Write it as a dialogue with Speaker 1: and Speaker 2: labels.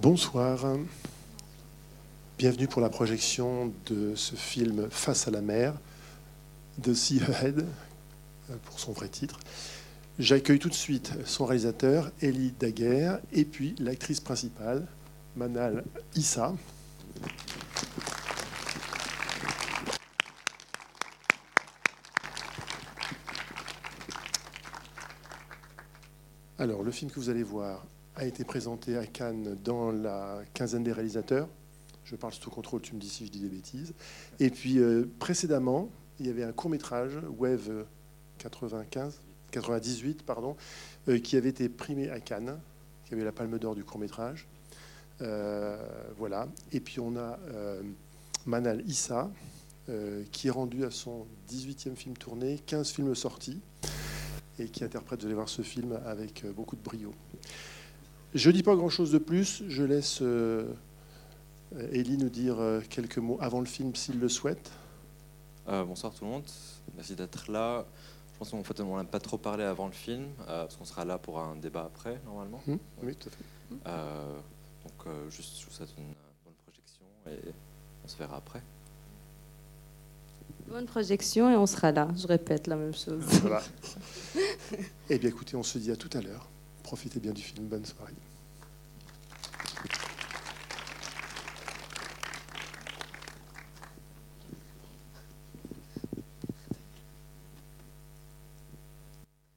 Speaker 1: Bonsoir. Bienvenue pour la projection de ce film Face à la mer de Sea Ahead, pour son vrai titre. J'accueille tout de suite son réalisateur, Elie Daguerre, et puis l'actrice principale, Manal Issa. Alors, le film que vous allez voir a été présenté à Cannes dans la quinzaine des réalisateurs. Je parle sous contrôle, tu me dis si je dis des bêtises. Et puis, euh, précédemment, il y avait un court-métrage, Wave 95, 98, pardon, euh, qui avait été primé à Cannes, qui avait la palme d'or du court-métrage. Euh, voilà. Et puis, on a Manal Issa, qui est rendu à son 18e film tourné, 15 films sortis et qui interprète, vous allez voir ce film avec beaucoup de brio. Je ne dis pas grand-chose de plus, je laisse euh, Elie nous dire euh, quelques mots avant le film s'il le souhaite.
Speaker 2: bonsoir tout le monde, merci d'être là. Je pense qu'en fait, on n'a pas trop parlé avant le film, parce qu'on sera là pour un débat après, normalement.
Speaker 1: Hum, oui, tout à fait.
Speaker 2: donc, juste, je vous souhaite une bonne projection et on se verra après.
Speaker 3: Bonne projection et on sera là. Je répète la même chose.
Speaker 1: eh bien, écoutez, on se dit à tout à l'heure. Profitez bien du film. Bonne soirée.